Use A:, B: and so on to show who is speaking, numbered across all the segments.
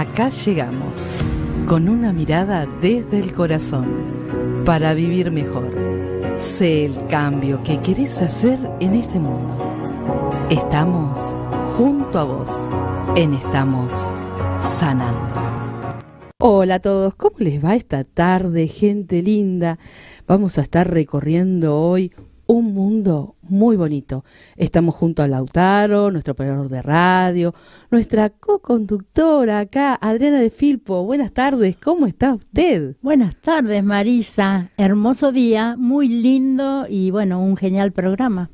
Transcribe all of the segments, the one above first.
A: Acá llegamos, con una mirada desde el corazón, para vivir mejor. Sé el cambio que querés hacer en este mundo. Estamos junto a vos en Estamos Sanando. Hola a todos, ¿cómo les va esta tarde, gente linda? Vamos a estar recorriendo hoy un mundo muy bonito. Estamos junto a Lautaro, nuestro operador de radio, nuestra co-conductora acá, Adriana de Filpo. Buenas tardes, ¿cómo está usted?
B: Buenas tardes, Marisa. Hermoso día, muy lindo y bueno, un genial programa.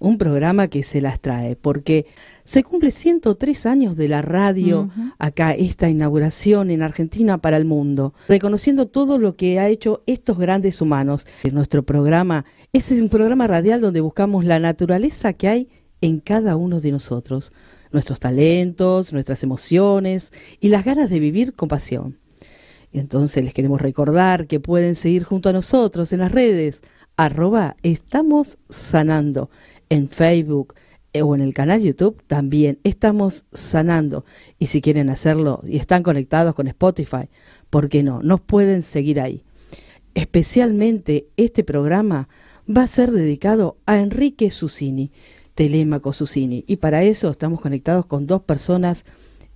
A: Un programa que se las trae, porque se cumple 103 años de la radio, acá esta inauguración en Argentina para el mundo, reconociendo todo lo que ha hecho estos grandes humanos. Nuestro programa es un programa radial donde buscamos la naturaleza que hay en cada uno de nosotros, nuestros talentos, nuestras emociones y las ganas de vivir con pasión. Y entonces les queremos recordar que pueden seguir junto a nosotros en las redes, arroba estamos sanando, en Facebook eh, o en el canal YouTube también estamos sanando. Y si quieren hacerlo y están conectados con Spotify, ¿por qué no? Nos pueden seguir ahí. Especialmente este programa va a ser dedicado a Enrique Susini, Telémaco Susini. Y para eso estamos conectados con dos personas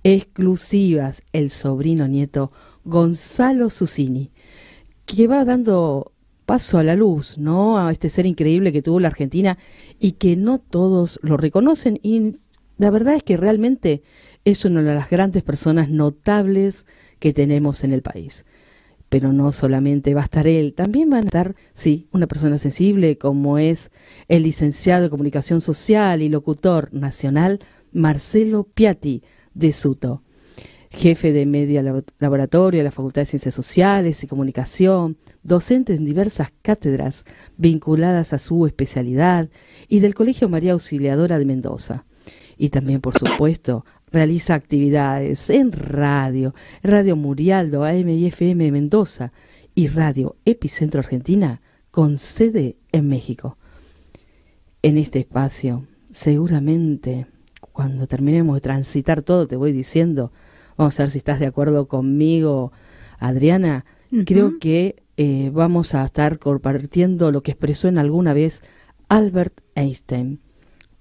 A: exclusivas, el sobrino nieto Gonzalo Susini, que va dando paso a la luz, ¿no? A este ser increíble que tuvo la Argentina y que no todos lo reconocen. Y la verdad es que realmente es una de las grandes personas notables que tenemos en el país pero no solamente va a estar él, también van a estar, sí, una persona sensible como es el licenciado de Comunicación Social y locutor nacional Marcelo Piatti de Suto, jefe de Media Laboratorio de la Facultad de Ciencias Sociales y Comunicación, docente en diversas cátedras vinculadas a su especialidad y del Colegio María Auxiliadora de Mendoza. Y también, por supuesto, realiza actividades en radio, Radio Murialdo, AM y FM Mendoza y Radio Epicentro Argentina con sede en México. En este espacio, seguramente, cuando terminemos de transitar todo, te voy diciendo, vamos a ver si estás de acuerdo conmigo, Adriana, creo que eh, vamos a estar compartiendo lo que expresó en alguna vez Albert Einstein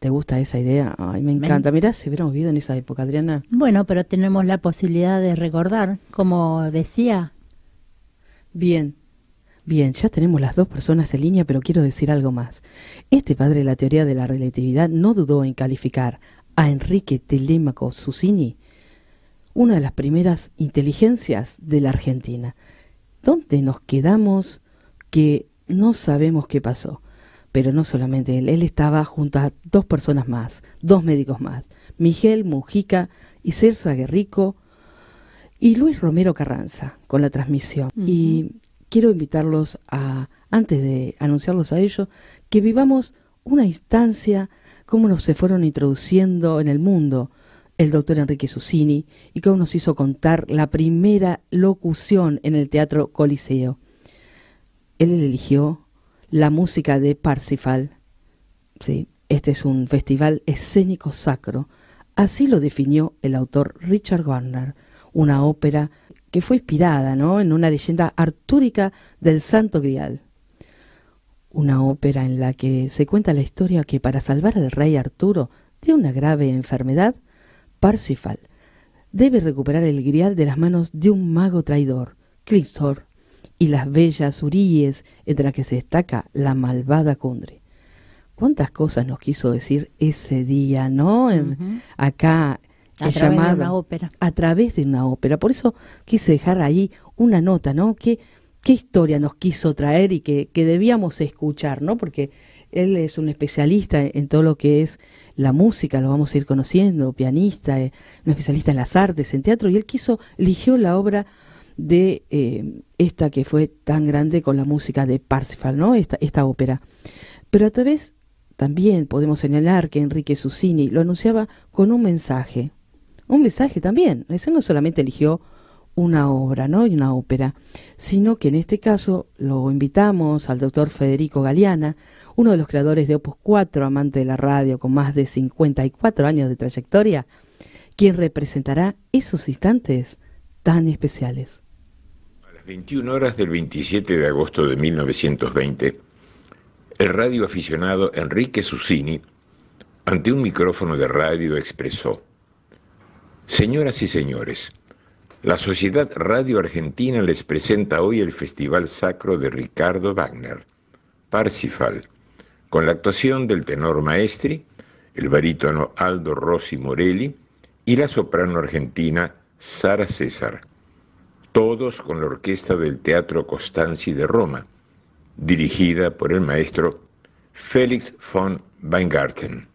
A: ¿Te gusta esa idea? Ay, me encanta. Mirá, si hubiéramos vivido en esa época, Adriana.
B: Bueno, pero tenemos la posibilidad de recordar, como decía.
A: Bien, bien, ya tenemos las dos personas en línea, pero quiero decir algo más. Este padre de la teoría de la relatividad no dudó en calificar a Enrique Telémaco Susini una de las primeras inteligencias de la Argentina. ¿Dónde nos quedamos que no sabemos qué pasó? Pero no solamente él, él estaba junto a dos personas más, dos médicos más, Miguel Mujica y Cersa Guerrico y Luis Romero Carranza con la transmisión. Y quiero invitarlos a, antes de anunciarlos a ellos, que vivamos una instancia, cómo nos se fueron introduciendo en el mundo el doctor Enrique Susini y cómo nos hizo contar la primera locución en el Teatro Coliseo. Él eligió la música de Parsifal. Sí, este es un festival escénico sacro. Así lo definió el autor Richard Wagner, una ópera que fue inspirada ¿no? en una leyenda artúrica del Santo Grial. Una ópera en la que se cuenta la historia que para salvar al rey Arturo de una grave enfermedad, Parsifal debe recuperar el grial de las manos de un mago traidor, Clixor, y las bellas Uríes, entre las que se destaca la malvada Cundre. ¿Cuántas cosas nos quiso decir ese día, no? Acá
B: a través de una ópera.
A: A través de una ópera. Por eso quise dejar ahí una nota, ¿no? ¿Qué, qué historia nos quiso traer y que, que debíamos escuchar, ¿no? Porque él es un especialista en todo lo que es la música, lo vamos a ir conociendo, pianista, eh, un especialista en las artes, en teatro, y él quiso, eligió la obra de eh, esta que fue tan grande con la música de Parsifal, ¿no? Esta, esta ópera. Pero a través también podemos señalar que Enrique Susini lo anunciaba con un mensaje. Un mensaje también. Ese no solamente eligió una obra, ¿no? Y una ópera, sino que en este caso lo invitamos al doctor Federico Galeana, uno de los creadores de Opus 4, amante de la radio con más de 54 años de trayectoria, quien representará esos instantes tan especiales.
C: Las 21 horas del 27 de agosto de 1920, el radioaficionado Enrique Susini, ante un micrófono de radio, expresó, Señoras y señores, la Sociedad Radio Argentina les presenta hoy el Festival Sacro de Ricardo Wagner, Parsifal, con la actuación del tenor maestri, el barítono Aldo Rossi Morelli y la soprano argentina Sara César, todos con la orquesta del Teatro Costanzi de Roma, dirigida por el maestro Felix von Weingarten.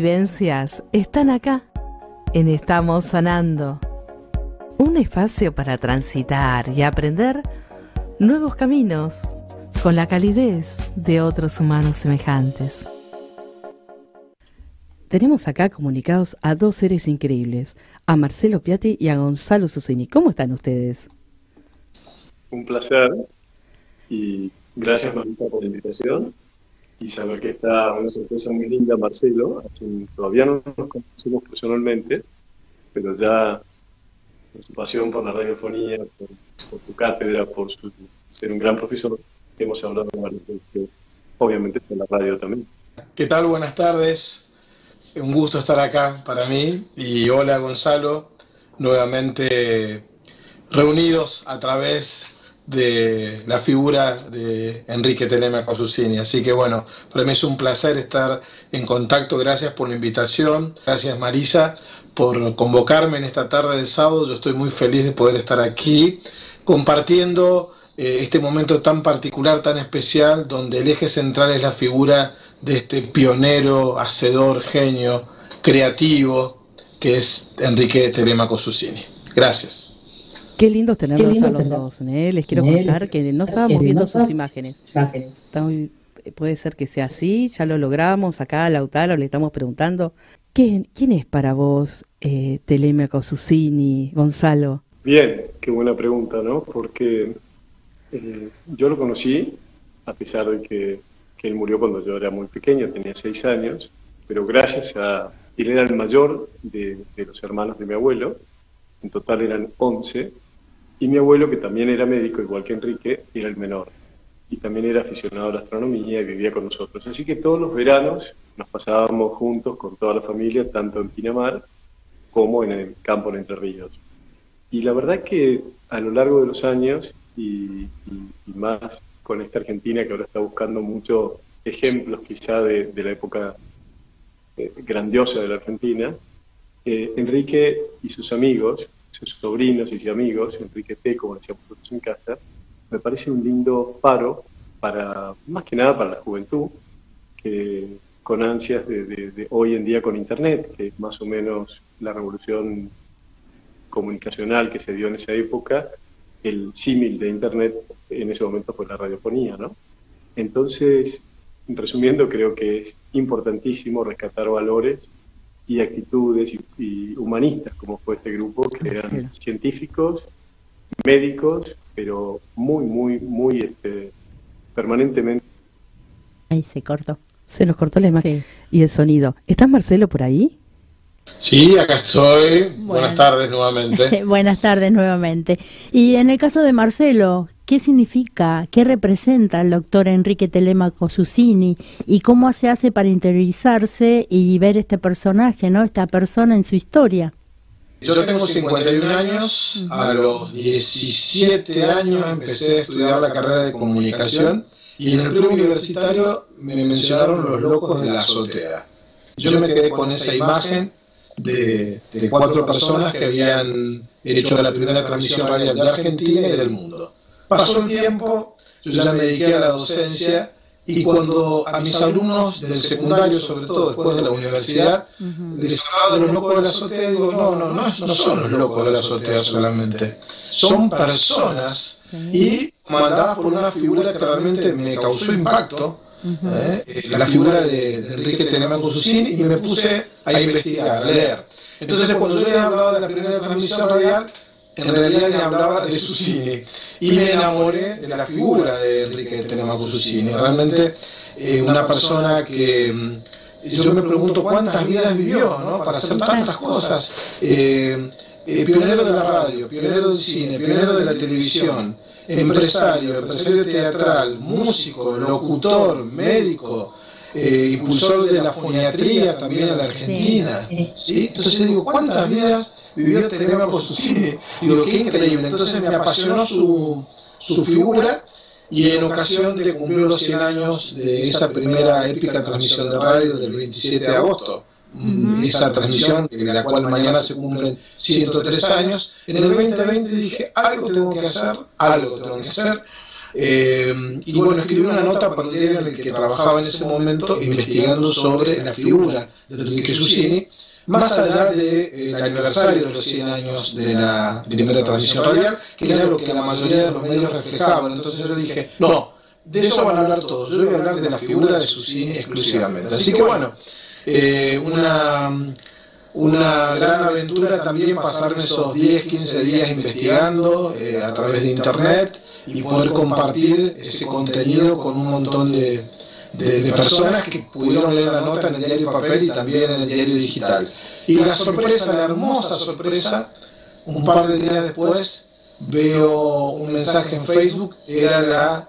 A: Vivencias están acá, en Estamos Sanando. Un espacio para transitar y aprender nuevos caminos con la calidez de otros humanos semejantes. Tenemos acá comunicados a dos seres increíbles, a Marcelo Piatti y a Gonzalo Susini. ¿Cómo están ustedes?
D: Un placer y gracias Marita por la invitación y saber que está una sorpresa muy linda Marcelo, todavía no nos conocemos personalmente, pero ya por su pasión por la radiofonía, por, por tu cátedra, por ser un gran profesor, hemos hablado varias veces, obviamente por la radio también.
E: ¿Qué tal? Buenas tardes. Un gusto estar acá para mí y hola Gonzalo, nuevamente reunidos a través de la figura de Enrique Telemaco Susini. Así que bueno, para mí es un placer estar en contacto. Gracias por la invitación. Gracias Marisa por convocarme en esta tarde de sábado. Yo estoy muy feliz de poder estar aquí compartiendo eh, este momento tan particular, tan especial, donde el eje central es la figura de este pionero, hacedor, genio, creativo, que es Enrique Telemaco Susini. Gracias.
A: Qué lindo tenerlos a los dos. ¿eh? Les quiero contar que no estábamos viendo sus imágenes. puede ser que sea así, ya lo logramos. Acá a Lautaro le estamos preguntando. ¿Quién, quién es para vos eh, Telemaco Susini, Gonzalo?
D: Bien, qué buena pregunta, ¿no? Porque eh, yo lo conocí, a pesar de que, él murió cuando yo era muy pequeño, tenía seis años, pero gracias a... Él era el mayor de, de los hermanos de mi abuelo, en total eran once, y mi abuelo, que también era médico, igual que Enrique, era el menor. Y también era aficionado a la astronomía y vivía con nosotros. Así que todos los veranos nos pasábamos juntos con toda la familia, tanto en Pinamar como en el campo en Entre Ríos. Y la verdad que a lo largo de los años, y, más con esta Argentina que ahora está buscando muchos ejemplos quizá de, la época eh, grandiosa de la Argentina, eh, Enrique y sus amigos sus sobrinos y sus amigos, Enrique P., como decíamos nosotros en casa, me parece un lindo paro para, más que nada para la juventud, que con ansias de, hoy en día con Internet, que es más o menos la revolución comunicacional que se dio en esa época, el símil de Internet en ese momento fue la radiofonía, ¿no? Entonces, resumiendo, creo que es importantísimo rescatar valores y actitudes y, humanistas, como fue este grupo, que eran científicos, médicos, pero muy, muy, muy este, permanentemente.
A: Ahí se cortó. Se nos cortó la imagen y el sonido. ¿Estás Marcelo por ahí?
E: Sí, acá estoy. Buenas tardes nuevamente.
B: Buenas tardes nuevamente. Y en el caso de Marcelo, qué significa, qué representa el doctor Enrique Telemaco Susini y cómo se hace para interiorizarse y ver este personaje, ¿no? Esta persona en su historia.
E: Yo tengo 51 años, a los 17 años empecé a estudiar la carrera de comunicación y en el club universitario me mencionaron los locos de la azotea. Yo me quedé con esa imagen de, cuatro personas que habían hecho la primera transmisión radial de Argentina y del mundo. Pasó el tiempo, yo ya me dediqué a la docencia y cuando a mis alumnos del secundario, sobre todo después de la universidad, les hablaba de los locos de la azotea, digo, no, no, no, no son los locos de la azotea solamente, son personas. Y mandadas por una figura que realmente me causó impacto, ¿eh? la figura de, Enrique Telemaco Susini, y me puse a investigar, a leer. Entonces, cuando yo le hablaba de la primera transmisión radial, en realidad le hablaba de Susini y me enamoré de la figura de Enrique Telemaco Susini. Realmente eh, una persona que mm, yo me pregunto cuántas vidas vivió ¿no? para hacer tantas cosas. Eh, eh, pionero de la radio, pionero del cine, pionero de la televisión, empresario, empresario teatral, músico, locutor, médico, impulsor de la foniatría también en la Argentina. ¿sí? Entonces digo, ¿cuántas vidas vivió este tema por su cine. Digo, qué increíble. Entonces me apasionó su, su figura y en ocasión de cumplir los 100 años de esa primera épica transmisión de radio del 27 de agosto, esa transmisión de la cual mañana se cumplen 103 años, en el 2020 dije, algo tengo que hacer, algo tengo que hacer. Eh, y bueno, escribí una nota para el diario en el que trabajaba en ese momento investigando sobre la figura de Enrique Susini más allá del de, aniversario de los 100 años de la primera transmisión radial, que era lo que la mayoría de los medios reflejaban. Entonces yo dije, no, de eso van a hablar todos, yo voy a hablar de la figura de su cine exclusivamente. Así que bueno, eh, una, una gran aventura también pasarme esos 10, 15 días investigando eh, a través de internet y poder compartir ese contenido con un montón de de, personas que pudieron leer la nota en el diario papel y también en el diario digital. Y la sorpresa, la hermosa sorpresa, un par de días después veo un mensaje en Facebook, era la,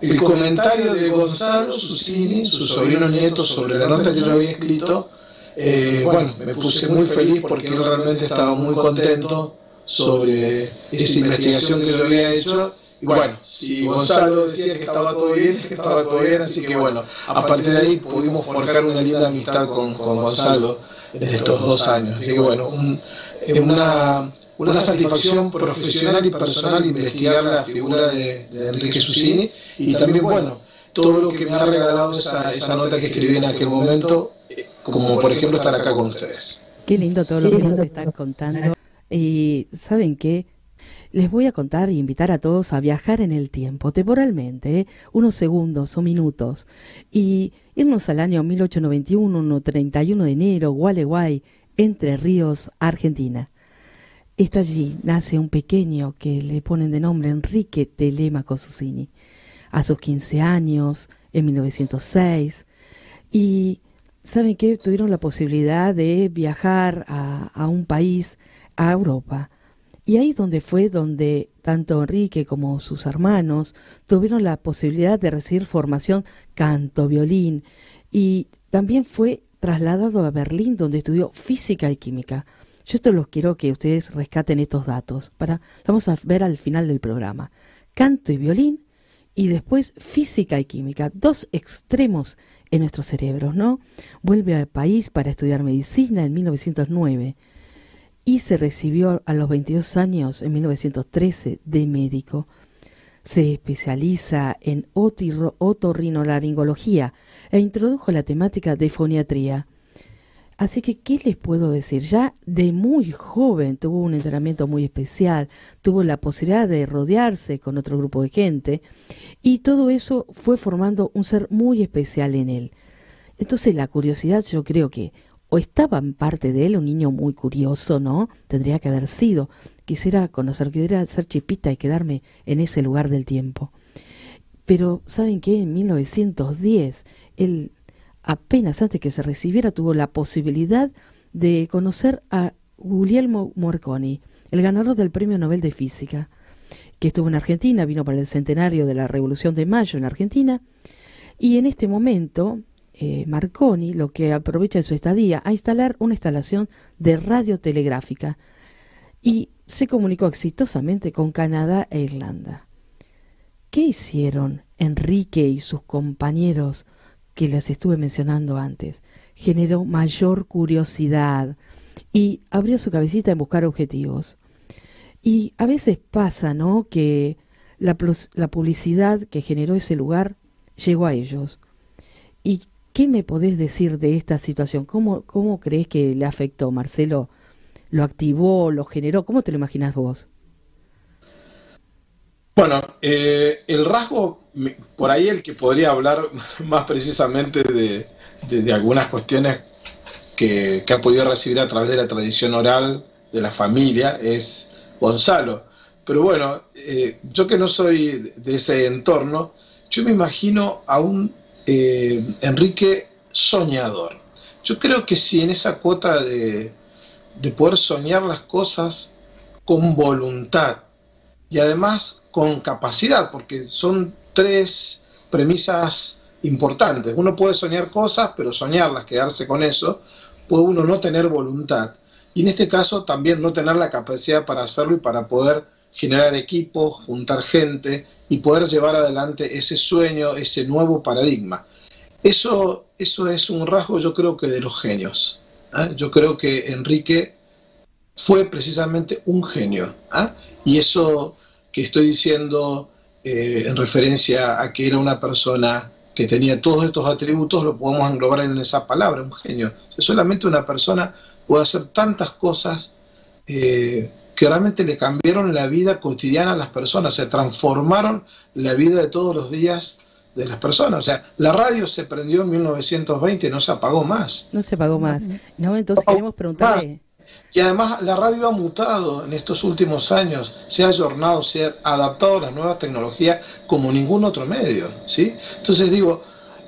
E: el comentario de Gonzalo Susini, su sobrino nieto, sobre la nota que yo había escrito. Eh, bueno, me puse muy feliz porque él realmente estaba muy contento sobre esa investigación que yo había hecho y bueno, si Gonzalo decía que estaba todo bien, que estaba todo bien, así que bueno, a partir de ahí pudimos forjar una linda amistad con, con Gonzalo en estos dos años. Así que bueno, una, una satisfacción profesional y personal investigar la figura de, Enrique Susini y también, bueno, todo lo que me ha regalado esa, esa nota que escribí en aquel momento, como por ejemplo estar acá con ustedes.
A: Qué lindo todo lo que nos están contando. Y saben qué, les voy a contar e invitar a todos a viajar en el tiempo, temporalmente, ¿eh? unos segundos o minutos, y irnos al año 1891, 31 de enero, Gualeguay, Entre Ríos, Argentina. Está allí, nace un pequeño que le ponen de nombre Enrique Telemaco Susini. A sus 15 años, en 1906, y ¿saben qué? Tuvieron la posibilidad de viajar a un país, a Europa, y ahí donde fue donde tanto Enrique como sus hermanos tuvieron la posibilidad de recibir formación canto, violín y también fue trasladado a Berlín donde estudió física y química. Yo esto los quiero que ustedes rescaten estos datos para vamos a ver al final del programa. Canto y violín y después física y química, dos extremos en nuestros cerebros, ¿no? Vuelve al país para estudiar medicina en 1909 y se recibió a los 22 años, en 1913, de médico. Se especializa en otorrinolaringología e introdujo la temática de foniatría. Así que, ¿qué les puedo decir? Ya de muy joven tuvo un entrenamiento muy especial, tuvo la posibilidad de rodearse con otro grupo de gente y todo eso fue formando un ser muy especial en él. Entonces la curiosidad yo creo que o estaba en parte de él un niño muy curioso, ¿no? Tendría que haber sido. Quisiera conocer, quisiera ser chipita y quedarme en ese lugar del tiempo. Pero, ¿saben qué? En 1910, él apenas antes que se recibiera tuvo la posibilidad de conocer a Guglielmo Morconi, el ganador del Premio Nobel de Física. que estuvo en Argentina, vino para el centenario de la Revolución de Mayo en Argentina, y en este momento eh, Marconi lo que aprovecha de su estadía a instalar una instalación de radiotelegráfica y se comunicó exitosamente con Canadá e Irlanda. ¿Qué hicieron Enrique y sus compañeros que les estuve mencionando antes? Generó mayor curiosidad y abrió su cabecita en buscar objetivos. Y a veces pasa, ¿no? Que la, la publicidad que generó ese lugar llegó a ellos. ¿Y qué me podés decir de esta situación? ¿Cómo, cómo crees que le afectó, Marcelo? ¿Lo activó, lo generó? ¿Cómo te lo imaginas vos?
E: Bueno, eh, el rasgo, por ahí el que podría hablar más precisamente de, de, algunas cuestiones que, que, ha podido recibir a través de la tradición oral de la familia es Gonzalo. Pero bueno, eh, yo que no soy de ese entorno, yo me imagino a un eh, Enrique soñador. Yo creo que si en esa cuota de, de poder soñar las cosas con voluntad y además con capacidad, porque son tres premisas importantes. Uno puede soñar cosas, pero soñarlas, quedarse con eso, puede uno no tener voluntad. Y en este caso también no tener la capacidad para hacerlo y para poder generar equipos, juntar gente y poder llevar adelante ese sueño, ese nuevo paradigma. Eso, eso es un rasgo yo creo que de los genios. ¿ah? Yo creo que Enrique fue precisamente un genio. ¿ah? Y eso que estoy diciendo eh, en referencia a que era una persona que tenía todos estos atributos, lo podemos englobar en esa palabra, un genio. solamente una persona puede hacer tantas cosas eh, que realmente le cambiaron la vida cotidiana a las personas, se transformaron la vida de todos los días de las personas. O sea, la radio se prendió en 1920 y no se apagó más.
A: No se apagó más. No, entonces queremos preguntarle.
E: Y además la radio ha mutado en estos últimos años, se ha ayornado, se ha adaptado a las nuevas tecnologías como ningún otro medio. ¿sí? Entonces digo,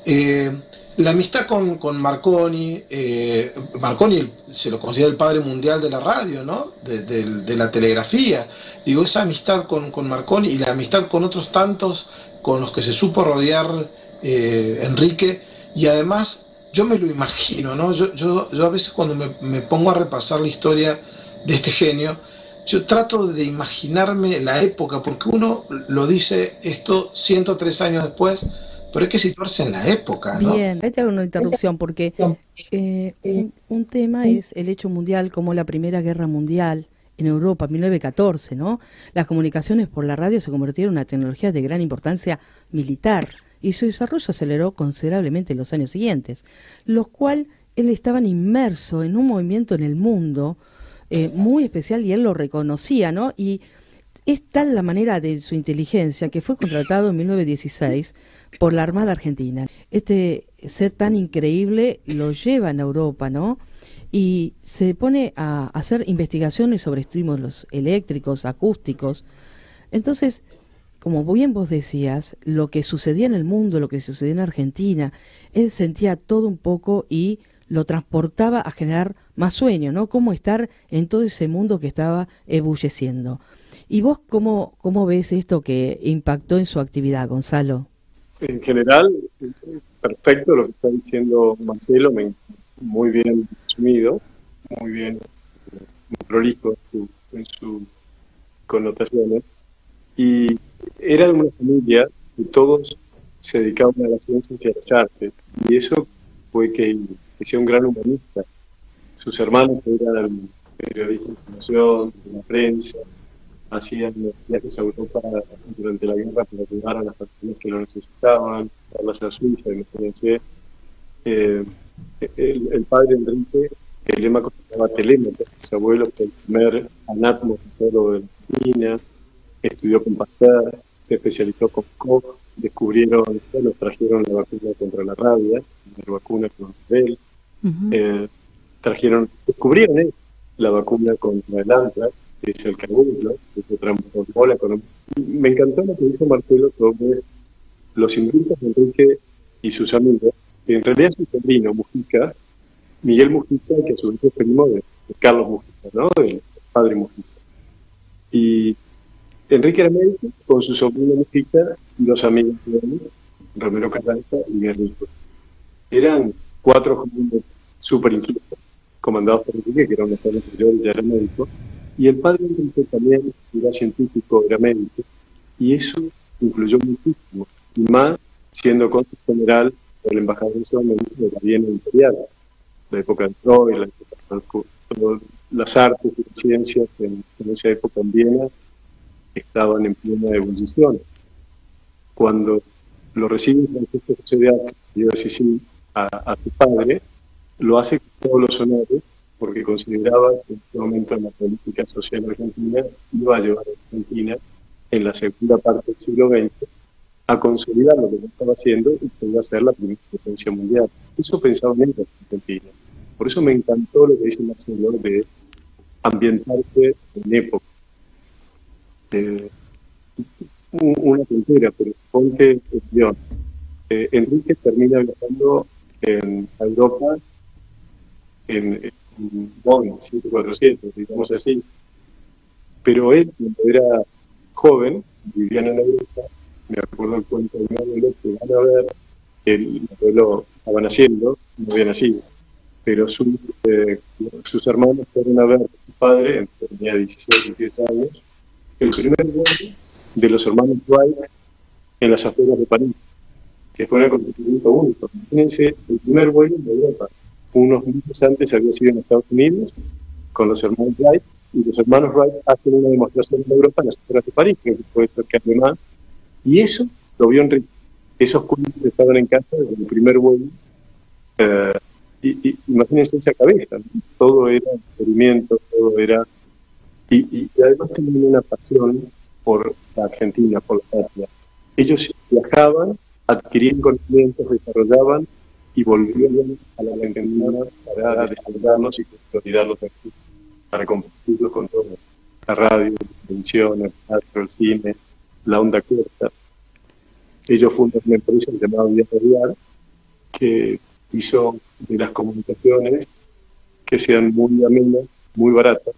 E: eh, la amistad con, con Marconi, eh, Marconi se lo considera el padre mundial de la radio, ¿no? De, la telegrafía. Digo, esa amistad con, con, Marconi y la amistad con otros tantos con los que se supo rodear eh, Enrique, y además yo me lo imagino, ¿no? Yo, yo, yo a veces cuando me, me pongo a repasar la historia de este genio, yo trato de imaginarme la época, porque uno lo dice esto 103 años después, pero hay que situarse en la época.
A: ¿no? Bien, ahí te hago una interrupción porque eh, un, tema es el hecho mundial como la Primera Guerra Mundial en Europa, 1914, ¿no? Las comunicaciones por la radio se convirtieron en una tecnología de gran importancia militar y su desarrollo aceleró considerablemente en los años siguientes, los cuales él estaba inmerso en un movimiento en el mundo eh, muy especial y él lo reconocía, ¿no? Y es tal la manera de su inteligencia que fue contratado en 1916 por la Armada Argentina. Este ser tan increíble lo lleva en Europa, ¿no? Y se pone a hacer investigaciones sobre estímulos eléctricos, acústicos. Entonces, como bien vos decías, lo que sucedía en el mundo, lo que sucedía en Argentina, él sentía todo un poco y lo transportaba a generar más sueño, ¿no? Cómo estar en todo ese mundo que estaba ebulleciendo. ¿Y vos cómo, cómo ves esto que impactó en su actividad, Gonzalo?
D: en general, perfecto lo que está diciendo Marcelo, muy bien resumido, muy bien, prolijo en, sus connotaciones. Y era de una familia que todos se dedicaban a la ciencia y a las artes, y eso fue que, que sea un gran humanista. Sus hermanos eran periodistas de información, de la prensa, hacían viajes a Europa durante la guerra para ayudar a las personas que lo necesitaban, darlas a Suiza, imagínense. Eh, el, padre Enrique, el lema llamaba Telémaco, su abuelo fue el primer anátomo de Argentina, estudió con Pasteur, se especializó con Koch, descubrieron, bueno, trajeron la vacuna contra la rabia, la vacuna contra el eh, trajeron, descubrieron eh, la vacuna contra el antrax, es el cabullo, que transformó la economía. Me encantó lo que dijo Marcelo sobre los inventos de Enrique y sus amigos, que en realidad su sobrino Mujica, Miguel Mujica, que a su vez es primo de, Carlos Mujica, ¿no? Del padre Mujica. Y Enrique era médico con su sobrina Mujica y los amigos de él, Romero Carranza y Guerrero. Eran cuatro jóvenes súper inquietos, comandados por Enrique, que era un joven mayor y ya era médico, y el padre también era científico, médico, y eso influyó muchísimo, y más siendo cónsul general por el embajador de de la Viena Imperial, la época de Troy, la época de las artes y las ciencias en, esa época en Viena estaban en plena ebullición. Cuando lo recibe Francisco José de Arca, y decir sí a, a su padre, lo hace con todos los honores porque consideraba que en este momento la política social argentina iba a llevar a Argentina en la segunda parte del siglo XX a consolidar lo que estaba haciendo y que iba a ser la primera potencia mundial. Eso pensaba en Argentina. Por eso me encantó lo que dice Marcelo de ambientarse en época. Eh, una tontería, pero ponte el eh, Enrique termina viajando en Europa en, Bonn 747, digamos así. Pero él, cuando era joven, vivía en Europa, me acuerdo el cuento de mi abuelo, que van a ver, el abuelo estaba naciendo, no había nacido, pero eh, sus hermanos fueron a ver a su padre, tenía 16, 17 años, el primer vuelo de los hermanos Wright en las afueras de París, que fue un acontecimiento único. Imagínense, el primer vuelo de Europa. Unos meses antes había sido en Estados Unidos con los hermanos Wright, y los hermanos Wright hacen una demostración en Europa en las afueras de París, que puede ser que más, y eso lo vio Enrique. Esos cuentos estaban en casa desde el primer vuelo. Eh, y, imagínense esa cabeza, todo era experimento, todo era... Y, además tenían una pasión por la Argentina, por la patria. Ellos viajaban, adquirían conocimientos, desarrollaban y volvían a la Argentina para desarrollarlos y consolidarlos aquí, para compartirlos con todos. La radio, la televisión, el teatro, el cine, la onda corta. Ellos fundan una empresa llamada Vía Radial que hizo de las comunicaciones que sean muy amenas, muy baratas,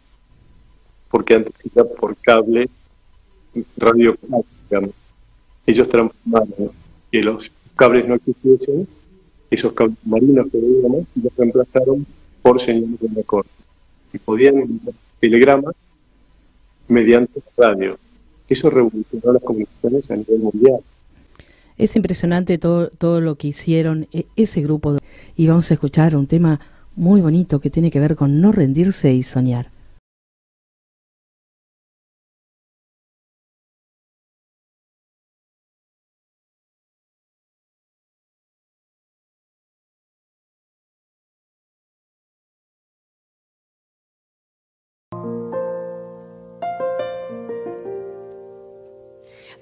D: porque antes era por cable, radio. Ellos transformaron que los cables no existiesen, esos marinos que veíamos, los reemplazaron por señales de una corte. Y podían enviar telegramas mediante radio. Eso revolucionó las comunicaciones a nivel mundial.
A: Es impresionante todo, todo lo que hicieron e, ese grupo. Y vamos a escuchar un tema muy bonito que tiene que ver con no rendirse y soñar.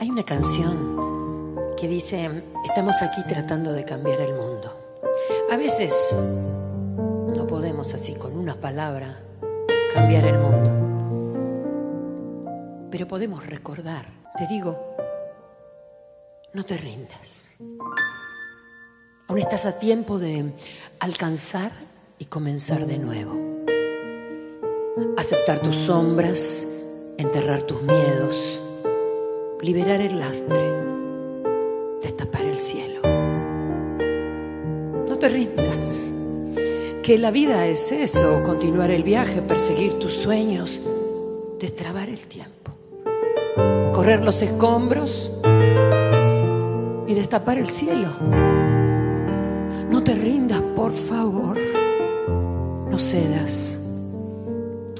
F: Hay una canción que dice, estamos aquí tratando de cambiar el mundo. A veces no podemos así con una palabra cambiar el mundo, pero podemos recordar, te digo, no te rindas. Aún estás a tiempo de alcanzar y comenzar de nuevo. Aceptar tus sombras, enterrar tus miedos, liberar el lastre destapar el cielo. No te rindas, que la vida es eso, continuar el viaje, perseguir tus sueños, destrabar el tiempo, correr los escombros y destapar el cielo. No te rindas, por favor, no cedas.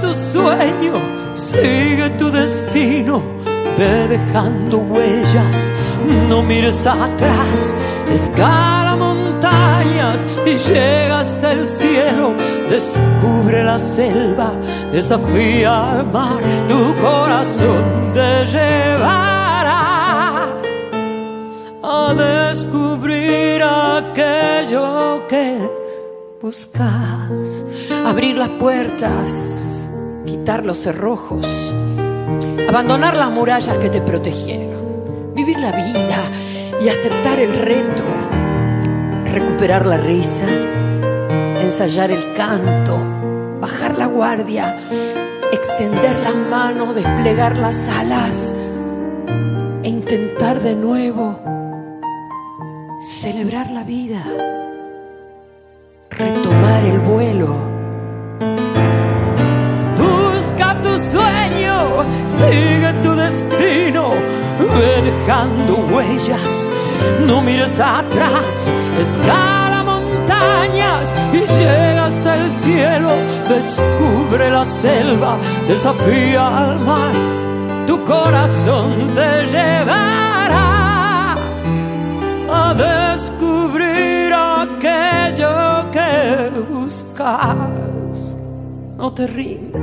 F: Tu sueño Sigue tu destino, ve dejando huellas no mires atrás, escala montañas y llega hasta el cielo, descubre la selva, desafía al mar, tu corazón te llevará a descubrir aquello que buscas, abrir las puertas, quitar los cerrojos, abandonar las murallas que te protegieron vivir la vida y aceptar el reto, recuperar la risa, ensayar el canto, bajar la guardia, extender las manos, desplegar las alas e intentar de nuevo celebrar la vida, retomar el vuelo. Tu sueño, sigue tu destino dejando huellas, no mires atrás, escala montañas y llega hasta el cielo, descubre la selva, desafía al mar, tu corazón te llevará a descubrir aquello que buscas. No te rindas,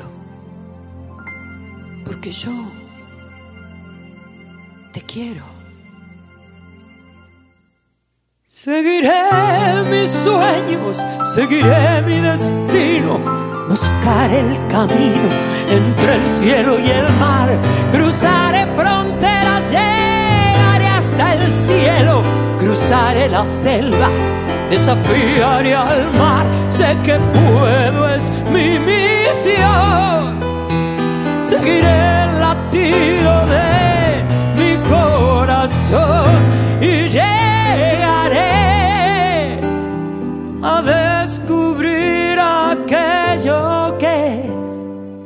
F: Porque yo te quiero. Seguiré mis sueños, seguiré mi destino, buscar el camino entre el cielo y el mar, cruzaré fronteras, llegaré hasta el cielo, cruzaré la selva, desafiaré al mar, sé que puedo, es mi misión, seguiré y llegaré a descubrir aquello que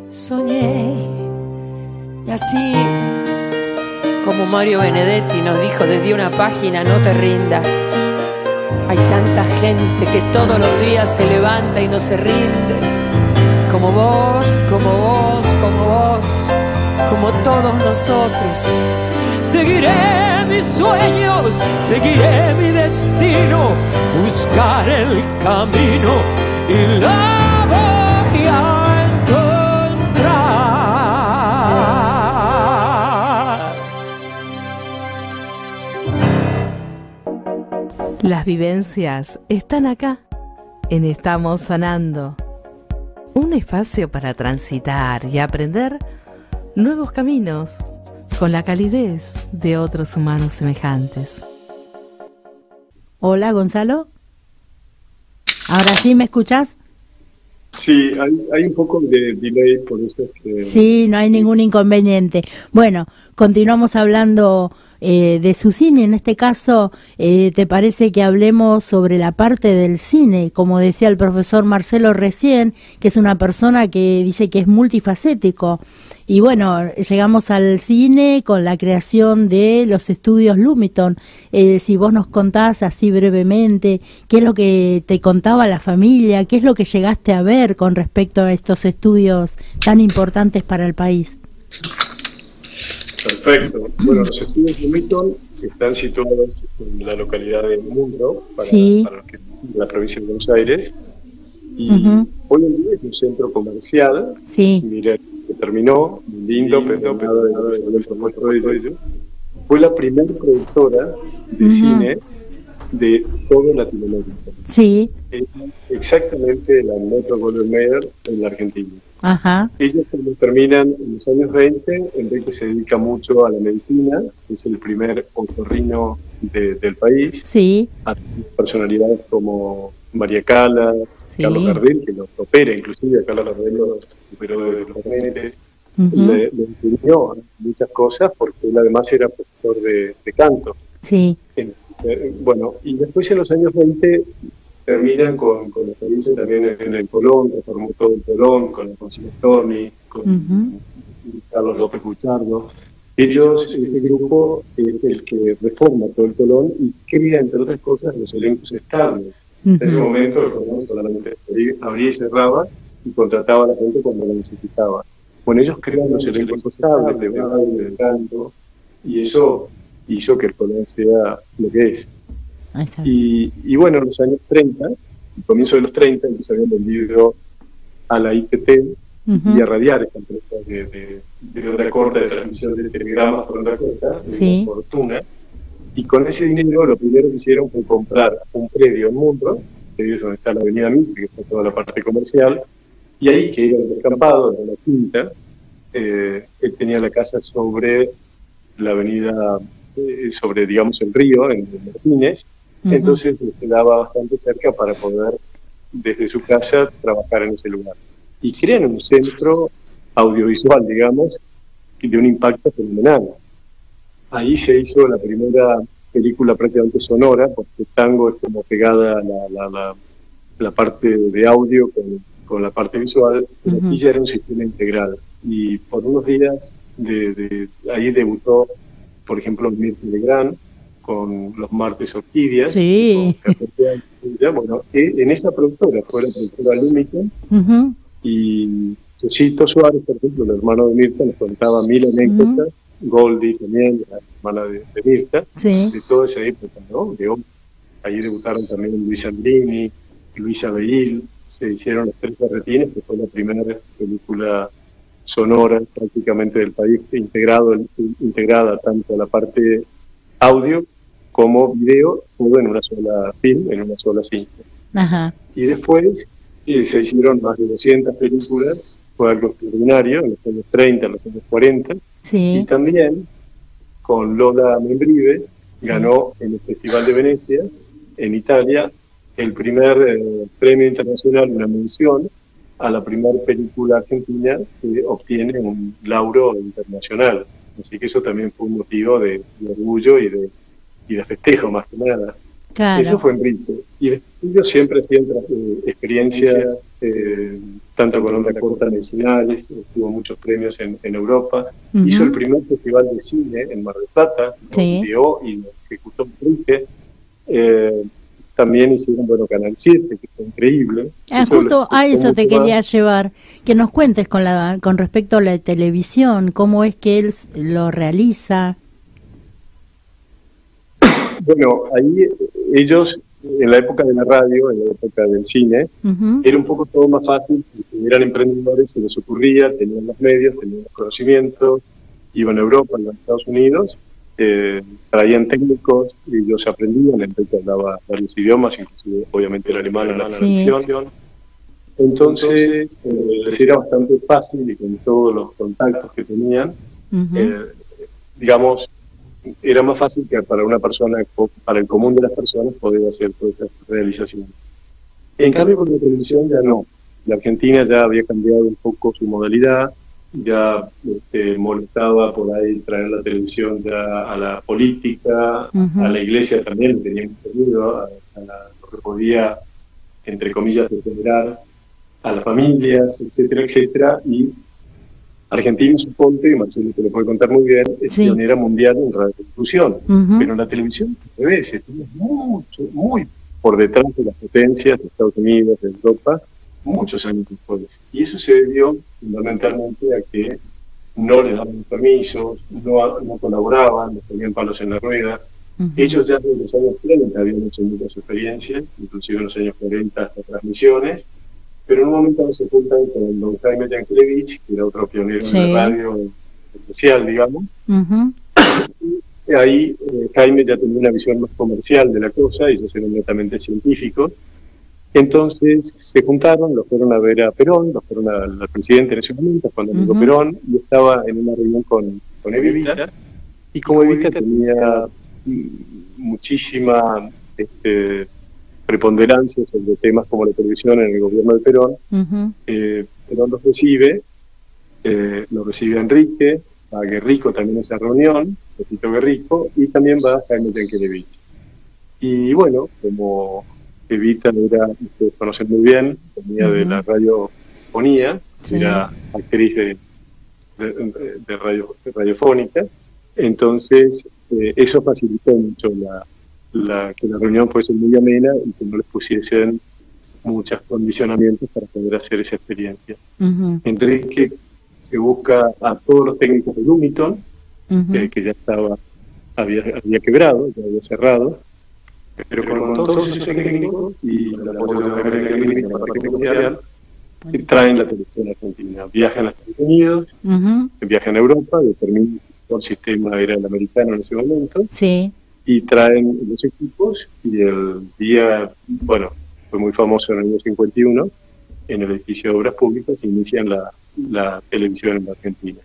F: soñé. Y así como Mario Benedetti nos dijo desde una página, no te rindas. Hay tanta gente que todos los días se levanta y no se rinde. Como vos, como vos, como vos, como todos nosotros Seguiré mis sueños, seguiré mi destino, buscar el camino y la voy a
A: encontrar. Las vivencias están acá, en Estamos Sanando. Un espacio para transitar y aprender nuevos caminos con la calidez de otros humanos semejantes.
B: Hola, Gonzalo. ¿Ahora sí me escuchas?
D: Sí, hay, un poco de delay, por eso que...
B: Sí, no hay ningún inconveniente. Bueno, continuamos hablando eh, de su cine. En este caso, eh, ¿te parece que hablemos sobre la parte del cine? Como decía el profesor Marcelo recién, que es una persona que dice que es multifacético. Y bueno, llegamos al cine con la creación de los estudios Lumiton. Eh, si vos nos contás así brevemente, ¿qué es lo que te contaba la familia? ¿Qué es lo que llegaste a ver con respecto a estos estudios tan importantes para el país?
D: Perfecto. Bueno, los estudios Lumiton están situados en la localidad de Mundo, para, la provincia de Buenos Aires. Y hoy en día es un centro comercial.
B: Sí
D: que terminó, lindo, pero nada de, de fue la primera productora de cine de todo Latinoamérica.
B: Sí.
D: exactamente la Metro Golden Mayer en la Argentina.
B: Ajá.
D: Ellos cuando terminan en los años 20, Enrique se dedica mucho a la medicina, es el primer otorrino del país.
B: Sí.
D: A personalidades como María Calas, Carlos Gardel, que nos opera, inclusive a Carlos Gardel los superó de los jóvenes, le, enseñó muchas cosas porque él además era profesor de, canto.
B: Sí.
D: bueno, y después en los años 20 terminan con, con experiencia también en, el Colón, que formó todo el Colón, con el Concilio Tony, con Carlos López Buchardo. Ellos, ese grupo es el que reforma todo el Colón y crea, entre otras cosas, los elencos estables. En ese momento el Colón solamente abría y cerraba y contrataba a la gente cuando lo necesitaba. Bueno, ellos crean los elencos estables de baile, de canto, y eso hizo que el Colón sea lo que es. Y, y, bueno, en los años 30, el comienzo de los 30, ellos habían vendido a la IPT y a Radiar, esta empresa de, de, onda corta, de transmisión de telegramas por onda corta, de fortuna. Y con ese dinero lo primero que hicieron fue comprar un predio en Mundo, que es donde está la avenida Mitre, que está toda la parte comercial, y ahí, que era el descampado, de la quinta, eh, él tenía la casa sobre la avenida, eh, sobre, digamos, el río, en Martínez, entonces le quedaba bastante cerca para poder, desde su casa, trabajar en ese lugar. Y crean un centro audiovisual, digamos, de un impacto fenomenal. Ahí se hizo la primera película prácticamente sonora, porque tango es como pegada la, la, la, parte de audio con, con, la parte visual, y ya era un sistema integral. Y por unos días de, de ahí debutó, por ejemplo, Mirta Legrand, con los martes orquídeas.
B: Sí.
D: bueno, e, en esa productora fue la productora Límite y Cito Suárez, por ejemplo, el hermano de Mirta, nos contaba mil anécdotas, Goldie también, la hermana de, Mirta, de toda esa época, ¿no? De, ahí debutaron también Luis Andrini, Luisa Beil, se hicieron Los Tres Berretines, que fue la primera película sonora prácticamente del país, integrado, integrada tanto a la parte audio como video, todo en una sola film, en una sola cinta. Y después eh, se hicieron más de 200 películas, fue algo extraordinario, en los años 30, en los años 40. Y también con Lola Membrives ganó en el Festival de Venecia, en Italia, el primer eh, premio internacional, una mención a la primera película argentina que obtiene un lauro internacional. Así que eso también fue un motivo de orgullo y de, y de festejo más que nada. Eso fue en Brito. Y ellos siempre hacían eh, experiencias, eh, tanto con onda corta medicinales, tuvo muchos premios en, Europa. Hizo el primer festival de cine en Mar del Plata, sí. lo y lo ejecutó Enrique. Eh, también hicieron, bueno, Canal 7, que fue increíble.
B: Ah, justo a eso te quería llevar, que nos cuentes con, la, con respecto a la televisión, cómo es que él lo realiza.
D: Bueno, ahí ellos, en la época de la radio, en la época del cine, era un poco todo más fácil, eran emprendedores, se les ocurría, tenían los medios, tenían los conocimientos, iban a Europa, iban a Estados Unidos, eh, traían técnicos, y ellos aprendían, entonces hablaba varios idiomas, inclusive obviamente el alemán la sí. Entonces, eh, les era bastante fácil y con todos los contactos que tenían, eh, digamos, era más fácil que para una persona, para el común de las personas, poder hacer todas estas realizaciones. En cambio, con la televisión ya no. La Argentina ya había cambiado un poco su modalidad, ya este, molestaba por ahí traer la televisión ya a la política, a la iglesia también tenía miedo, a, a lo que podía, entre comillas, degenerar a las familias, etcétera, etcétera, y Argentina, suponte, y Marcelo te lo puede contar muy bien, es pionera mundial en radiodifusión, pero en la televisión, a veces, estamos mucho, muy por detrás de las potencias de Estados Unidos, de Europa, muchos años después. Y eso se debió fundamentalmente a que no les daban permisos, no, no colaboraban, no ponían palos en la rueda. Ellos ya desde los años 30 habían hecho muchas experiencias, inclusive en los años 40 hasta transmisiones, pero en un momento se juntan con don Jaime Yankelevich, que era otro pionero de la radio especial, digamos. y ahí eh, Jaime ya tenía una visión más comercial de la cosa, y ellos eran netamente científicos. Entonces se juntaron, los fueron a ver a Perón, los fueron al presidente en ese momento, cuando uh Perón, y estaba en una reunión con, con Evita, y como Evita. tenía muchísima este, preponderancia sobre temas como la televisión en el gobierno de Perón. Eh, Perón los recibe, eh, lo recibe a Enrique, a Guerrico también esa reunión, Petito Guerrico, y también va Jaime Yankelevich. Y bueno, como Evita era, ustedes conocen muy bien, venía de la radiofonía, era actriz de, de, radio, radiofónica, entonces eh, eso facilitó mucho la, que la reunión fuese muy amena y que no les pusiesen muchos condicionamientos para poder hacer esa experiencia. Enrique se busca a todos los técnicos de Lumiton, eh, que ya estaba, había, había quebrado, ya había cerrado, pero con todos esos técnicos y la la parte comercial, traen la televisión argentina. Viajan a Estados Unidos, viajan a Europa, determinan el sistema era el americano en ese momento,
B: sí.
D: Y traen los equipos y el día, bueno, fue muy famoso en el año 51, en el edificio de Obras Públicas inician la, la televisión en la Argentina.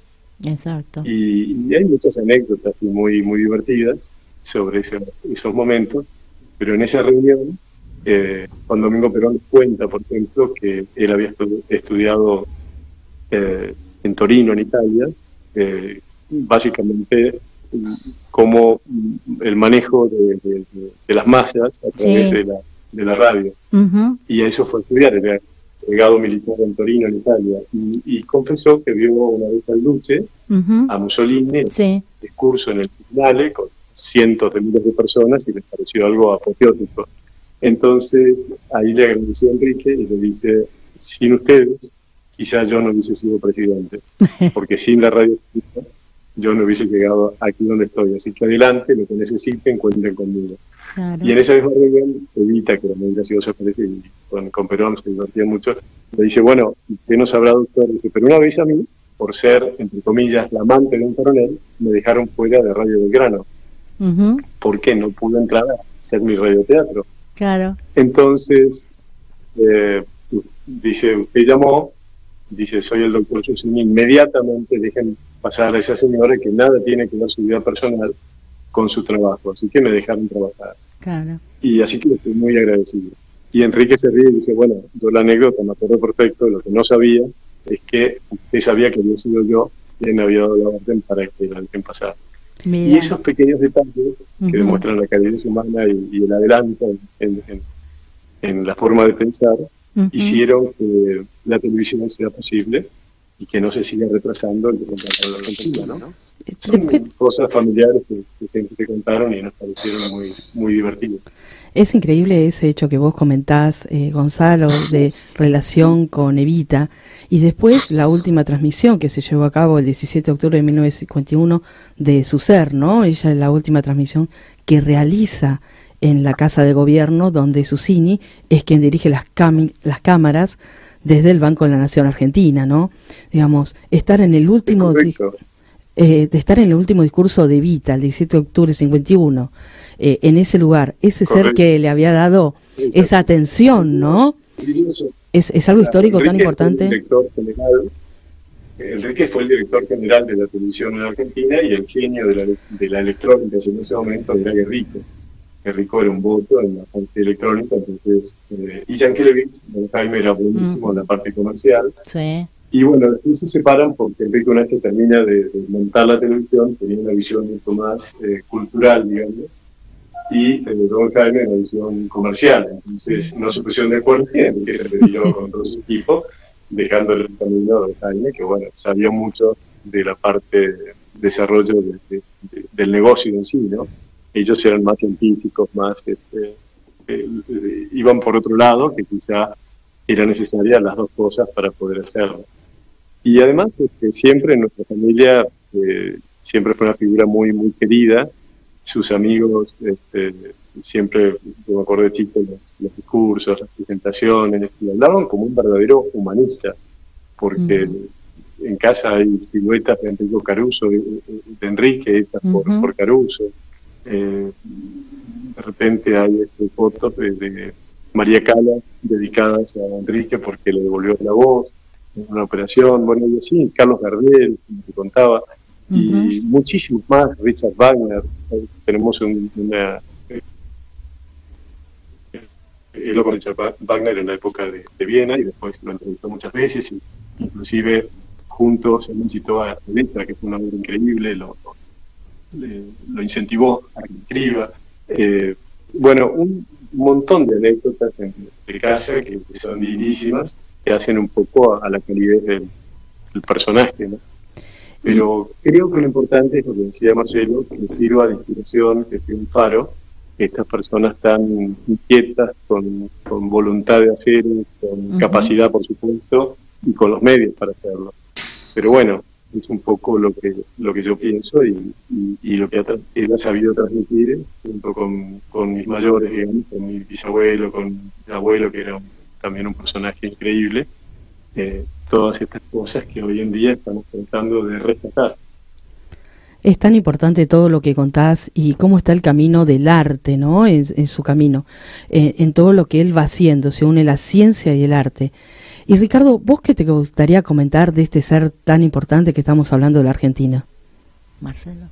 B: Exacto.
D: Y, hay muchas anécdotas y muy, muy divertidas sobre esos momentos, pero en esa reunión, eh, Juan Domingo Perón cuenta, por ejemplo, que él había estudiado eh, en Torino, en Italia, eh, básicamente como el manejo de, las masas a través de, la, de la radio. Y a eso fue a estudiar, era legado militar en Torino, en Italia, y, confesó que vio una vez al Duce, a Mussolini, discurso en el tribunal con cientos de miles de personas y le pareció algo apoteótico. Entonces ahí le agradeció a Enrique y le dice, sin ustedes, quizás yo no hubiese sido presidente, porque sin la radio yo no hubiese llegado aquí donde estoy. Así que adelante, lo que necesiten, cuenten conmigo. Y en esa misma reunión, Evita, que era muy gracioso, parece, y con, con Perón se divertía mucho, le dice, bueno, ¿qué no sabrá, doctor? Dice, pero una vez a mí, por ser, entre comillas, la amante de un coronel, me dejaron fuera de Radio Belgrano. Uh ¿Por qué? No pude entrar a hacer mi radioteatro.
B: Claro.
D: Entonces, eh, dice, usted llamó, dice, soy el doctor Susini, inmediatamente dejen pasar a esa señora que nada tiene que ver su vida personal con su trabajo, así que me dejaron trabajar.
B: Claro.
D: Y así que estoy muy agradecido. Y Enrique se ríe y dice, bueno, yo la anécdota me acuerdo perfecto, lo que no sabía es que usted sabía que había sido yo quien había dado la orden para que la dejen pasar. Y esos pequeños detalles que demuestran la calidad humana y, el adelanto en, en, la forma de pensar, hicieron que la televisión sea posible y que no se siga retrasando el de la ¿no? Son cosas familiares que, siempre se contaron y nos parecieron muy, muy divertidas.
A: Es increíble ese hecho que vos comentás, eh, Gonzalo, de relación con Evita, y después la última transmisión que se llevó a cabo el 17 de octubre de 1951 de su ser, ¿no? Ella es la última transmisión que realiza en la Casa de Gobierno, donde Susini es quien dirige las, las cámaras desde el Banco de la Nación Argentina, ¿no? Digamos, estar en el último eh, de estar en el último discurso de Vita, el 17 de octubre de 51, eh, en ese lugar, ese ser que le había dado esa atención, ¿no? Es, es algo histórico tan importante.
D: Enrique fue el director general de la televisión en Argentina y el genio de la, de la electrónica en ese momento era Guerrico que Rico era un voto en la parte electrónica, entonces, eh, y Yankelevich, Jaime era buenísimo en la parte comercial.
B: Sí.
D: Y bueno, después se separan porque Enrique una vez que termina de, montar la televisión tenía una visión mucho más eh, cultural, digamos, y eh, Don Jaime una visión comercial, entonces no se pusieron de acuerdo y Enrique se retiró con todo su equipo, dejándole el camino a Don Jaime, que bueno, sabía mucho de la parte de desarrollo del negocio en sí, ¿no? Ellos eran más científicos, más este, eh, eh, iban por otro lado, que quizá eran necesarias las dos cosas para poder hacerlo. Y además, este, siempre en nuestra familia, eh, siempre fue una figura muy, muy querida. Sus amigos, este, siempre, yo me acuerdo de chicos, los, discursos, las presentaciones, y hablaban como un verdadero humanista, porque mm. en casa hay siluetas de Enrique Caruso, de, Enrique, hechas por, por Caruso eh, de repente hay este, fotos de, María Cala dedicadas a Enrique porque le devolvió la voz en una operación, bueno, y así, Carlos Gardel, como te contaba, y muchísimos más, Richard Wagner, tenemos una... Eh, él con Richard Wagner en la época de, Viena y después lo entrevistó muchas veces, y inclusive juntos él visitó a Letra, que fue una obra increíble, lo, lo incentivó a que escriba. Eh, bueno, un montón de anécdotas en, de casa que, son divinísimas, que hacen un poco a, la calidez del, personaje. ¿no? Pero creo que lo importante es lo que decía Marcelo, que sirva de inspiración, que sea un faro, que estas personas tan inquietas, con, voluntad de hacer, con capacidad, por supuesto, y con los medios para hacerlo. Pero bueno, es un poco lo que lo que yo pienso y, lo que él ha sabido transmitir junto con, con mis mayores, con mi bisabuelo, con mi abuelo, que era también un personaje increíble. Eh, todas estas cosas que hoy en día estamos tratando de rescatar.
A: Es tan importante todo lo que contás y cómo está el camino del arte, ¿no? En, su camino, eh, en todo lo que él va haciendo, se une la ciencia y el arte. Y Ricardo, ¿vos qué te gustaría comentar de este ser tan importante que estamos hablando de la Argentina?
B: Marcelo.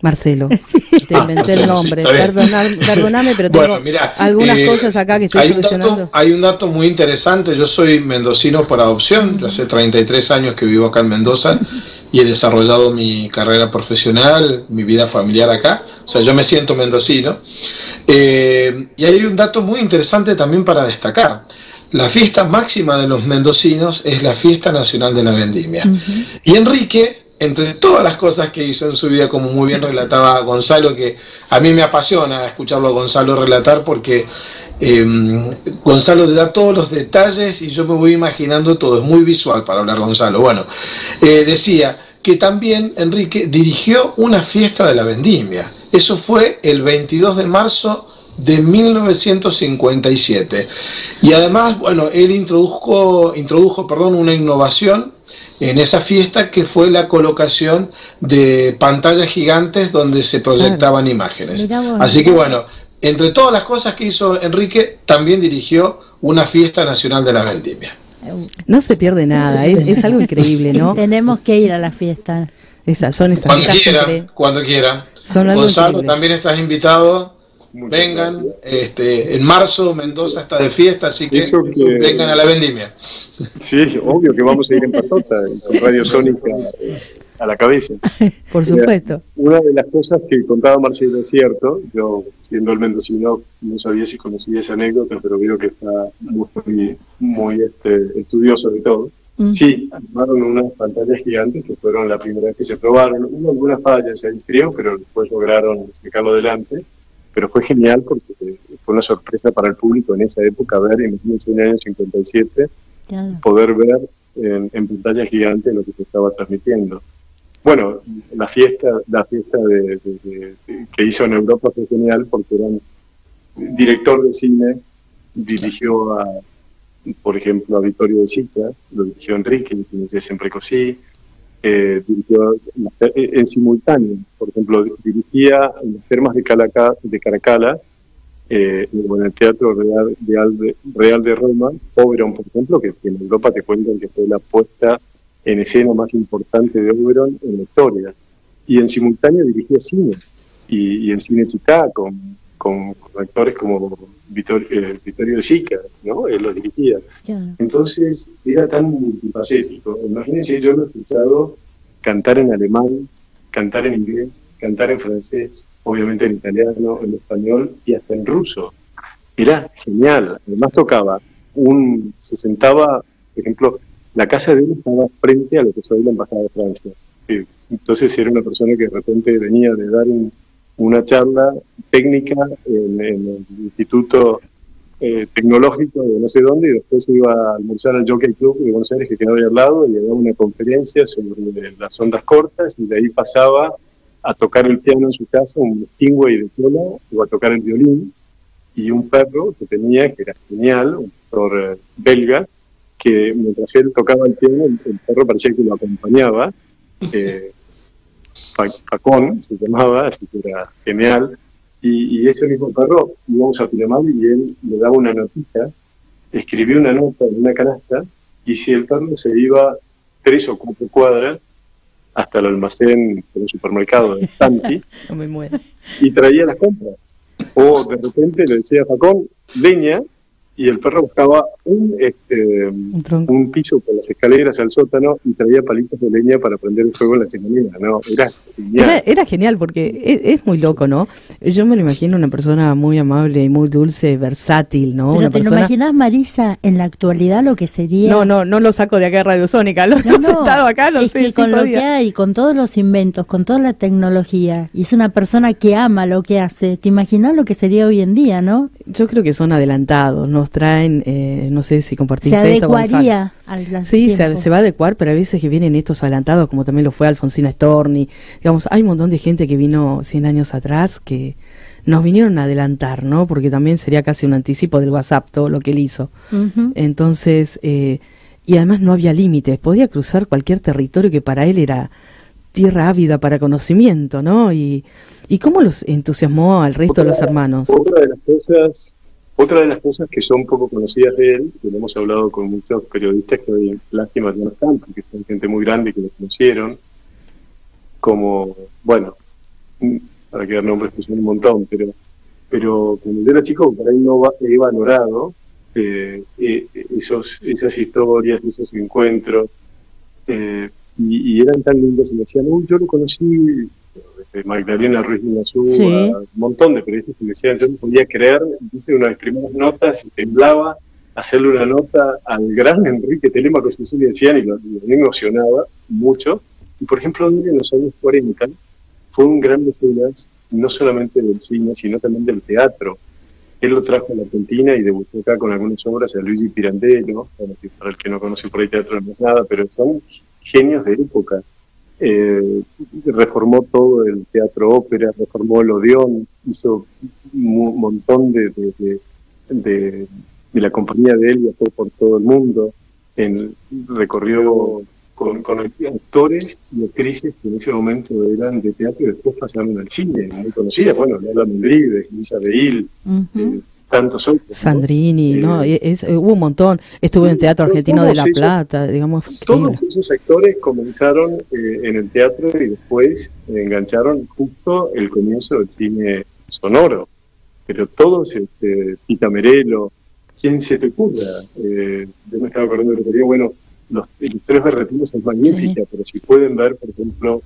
A: Marcelo, te ah, inventé el nombre. perdóname, pero tengo algunas eh, cosas acá que estoy
E: hay
A: solucionando.
E: Un hay un dato muy interesante. Yo soy mendocino por adopción. hace 33 años que vivo acá en Mendoza y he desarrollado mi carrera profesional, mi vida familiar acá. O sea, yo me siento mendocino. Eh, y hay un dato muy interesante también para destacar. La fiesta máxima de los mendocinos es la fiesta nacional de la vendimia. Y Enrique, entre todas las cosas que hizo en su vida, como muy bien relataba Gonzalo, que a mí me apasiona escucharlo a Gonzalo relatar porque em, Gonzalo te da todos los detalles y yo me voy imaginando todo, es muy visual para hablar Gonzalo. Bueno, eh, decía que también Enrique dirigió una fiesta de la vendimia. Eso fue el 22 de marzo de 1957. Y además, bueno, él introdujo, introdujo perdón, una innovación en esa fiesta que fue la colocación de pantallas gigantes donde se proyectaban imágenes. Así que bueno, entre todas las cosas que hizo Enrique, también dirigió una fiesta nacional de la vendimia.
A: No se pierde nada, es, algo increíble, ¿no?
B: Tenemos que ir a la fiesta.
A: Esas, son esas
E: cuando quiera, cuando quiera. Gonzalo, también estás invitado vengan. Este, en marzo Mendoza está de fiesta, así que, vengan a la vendimia.
D: Sí, obvio que vamos a ir en patota, con Radio Sónica a la cabeza.
A: Por supuesto.
D: Una de las cosas que contaba Marcelo es cierto, yo siendo el mendocino no sabía si conocía esa anécdota, pero veo que está muy, muy este, estudioso de todo. Mm. Sí, armaron unas pantallas gigantes que fueron la primera vez que se probaron. Hubo algunas fallas ahí, creo, pero después lograron sacarlo adelante pero fue genial porque fue una sorpresa para el público en esa época ver, en el año 57, poder ver en, pantalla gigante lo que se estaba transmitiendo. Bueno, la fiesta, la fiesta de, que hizo en Europa fue genial porque era un director de cine, dirigió a, por ejemplo, a Vittorio de Sica, lo dirigió Enrique, que siempre cosí, eh, dirigió en simultáneo. Por ejemplo, dirigía en las termas de, Calaca, de Caracala, eh, en el Teatro Real, de, Real de Roma, Oberon, por ejemplo, que, en Europa te cuentan que fue la puesta en escena más importante de Oberon en la historia. Y en simultáneo dirigía cine, y, y en cine Chicago, con, con, actores como Vittorio, eh, de Sica, ¿no? Él lo dirigía. Entonces era tan multifacético. Imagínense, yo lo he escuchado cantar en alemán, cantar en inglés, cantar en francés, obviamente en italiano, en español y hasta en ruso. Era genial. Además tocaba un, se sentaba, por ejemplo, la casa de él estaba frente a lo que es hoy la embajada de Francia. Entonces era una persona que de repente venía de dar un, una charla técnica en, el Instituto eh, Tecnológico de no sé dónde y después iba a almorzar al Jockey Club de Buenos Aires que quedaba ahí al lado y daba una conferencia sobre las ondas cortas y de ahí pasaba a tocar el piano en su casa, un Stingway de cola, o a tocar el violín y un perro que tenía, que era genial, un perro eh, belga, que mientras él tocaba el piano, el, perro parecía que lo acompañaba. Eh, Facón se llamaba, así que era genial. Y, ese mismo perro íbamos a Pinamar y él le daba una notita, escribió una nota en una canasta y si el perro se iba tres o cuatro cuadras hasta el almacén del supermercado de Santi y traía las compras. O de repente le decía a Facón, leña, y el perro buscaba un, este, un, piso con las escaleras al sótano y traía palitos de leña para prender el fuego en la chimenea, ¿no? Era
A: genial. Era, genial porque es, muy loco, ¿no? Yo me lo imagino una persona muy amable y muy dulce, versátil, ¿no?
B: Pero
A: una
B: te lo imaginas, Marisa, en la actualidad lo que sería...
A: No, no, no lo saco de acá de Radio Sónica, lo he sentado acá, no
B: es
A: sé.
B: Que con lo que hay, con todos los inventos, con toda la tecnología, y es una persona que ama lo que hace, ¿te imaginas lo que sería hoy en día, no?
A: Yo creo que son adelantados, nos traen, eh, no sé si compartís
B: se adecuaría al
A: Sí, se, va a adecuar, pero a veces que vienen estos adelantados, como también lo fue Alfonsina Storni. Digamos, hay un montón de gente que vino 100 años atrás que nos vinieron a adelantar, ¿no? Porque también sería casi un anticipo del WhatsApp todo lo que él hizo. Entonces, eh, y además no había límites, podía cruzar cualquier territorio que para él era tierra ávida para conocimiento, ¿no? Y, y cómo los entusiasmó al resto de los hermanos.
D: Otra de las cosas, otra de las cosas que son poco conocidas de él, que hemos hablado con muchos periodistas que hoy lástima no están, porque son gente muy grande que lo conocieron, como, bueno, para que dar nombres que son un montón, pero pero cuando yo era chico, para él no he valorado eh, eh, esos, esas historias, esos encuentros, eh, y, eran tan lindos y me decían, uy, yo lo conocí desde Magdalena Ruiz de un montón de periodistas que me decían, yo no podía creer, hice una de las primeras notas y temblaba hacerle una nota al gran Enrique Telemaco, que y decían, y lo, me emocionaba mucho. Y por ejemplo, en los años 40 fue un gran mecenas, no solamente del cine, sino también del teatro. Él lo trajo a la Argentina y debutó acá con algunas obras a Luigi Pirandello, para el que no conoce por ahí teatro no es nada, pero son genios de época. Eh, reformó todo el teatro ópera, reformó el Odeón, hizo un montón de, de, la compañía de él, viajó por todo el mundo, en, recorrió con, con, actores y actrices que en ese momento eran de teatro y después pasaron al cine, muy conocidas, bueno, Lola Mendrives, Lisa Beil, tantos otros.
A: Sandrini, ¿no? Eh, es, eh, hubo un montón. Estuvo en Teatro Argentino de La Plata, digamos.
D: Todos esos actores comenzaron eh, en el teatro y después engancharon justo el comienzo del cine sonoro. Pero todos, este, Tita Merelo, ¿quién se te ocurra? yo me estaba acordando de lo que bueno, los, tres berretines son magníficos, pero si pueden ver, por ejemplo,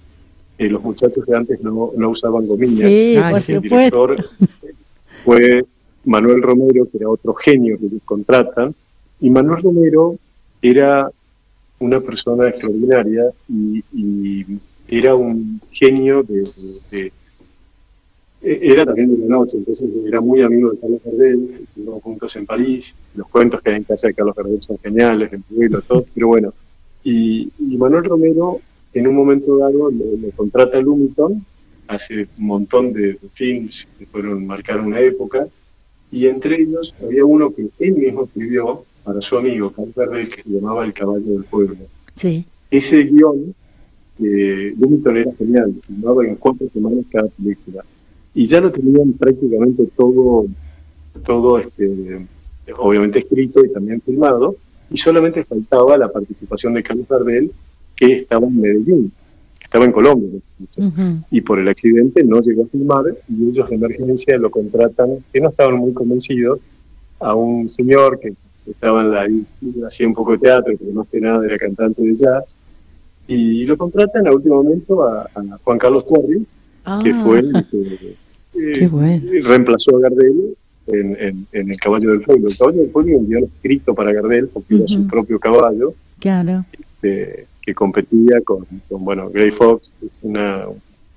D: los muchachos que antes no, no usaban gomilla,
B: sí, el director
D: fue Manuel Romero, que era otro genio que les contratan, y Manuel Romero era una persona extraordinaria y, era un genio de, era también de la noche, entonces era muy amigo de Carlos Gardel, estuvimos juntos en París, los cuentos que hay en casa de Carlos Gardel son geniales, en pueblo, todo, pero bueno, y, Manuel Romero en un momento dado le, contrata a Lumiton, hace un montón de, films que fueron marcar una época, y entre ellos había uno que él mismo escribió para su amigo Carlos Gardel que se llamaba El caballo del pueblo.
B: Sí.
D: Ese guion, eh, era genial, filmaba en cuatro semanas cada película. Y ya lo tenían prácticamente todo, todo este, obviamente escrito y también filmado, y solamente faltaba la participación de Carlos Gardel, que estaba en Medellín estaba en Colombia, y por el accidente no llegó a filmar, y ellos de emergencia lo contratan, que no estaban muy convencidos, a un señor que estaba ahí, hacía un poco de teatro, pero más que nada era cantante de jazz, y lo contratan a último momento a, Juan Carlos Torri, que ah. fue el que eh, reemplazó a Gardel en, El Caballo del Pueblo. El Caballo del Pueblo es un guion escrito para Gardel, porque era su propio caballo.
B: Claro.
D: Este, que competía con, bueno, Gray Fox, es una,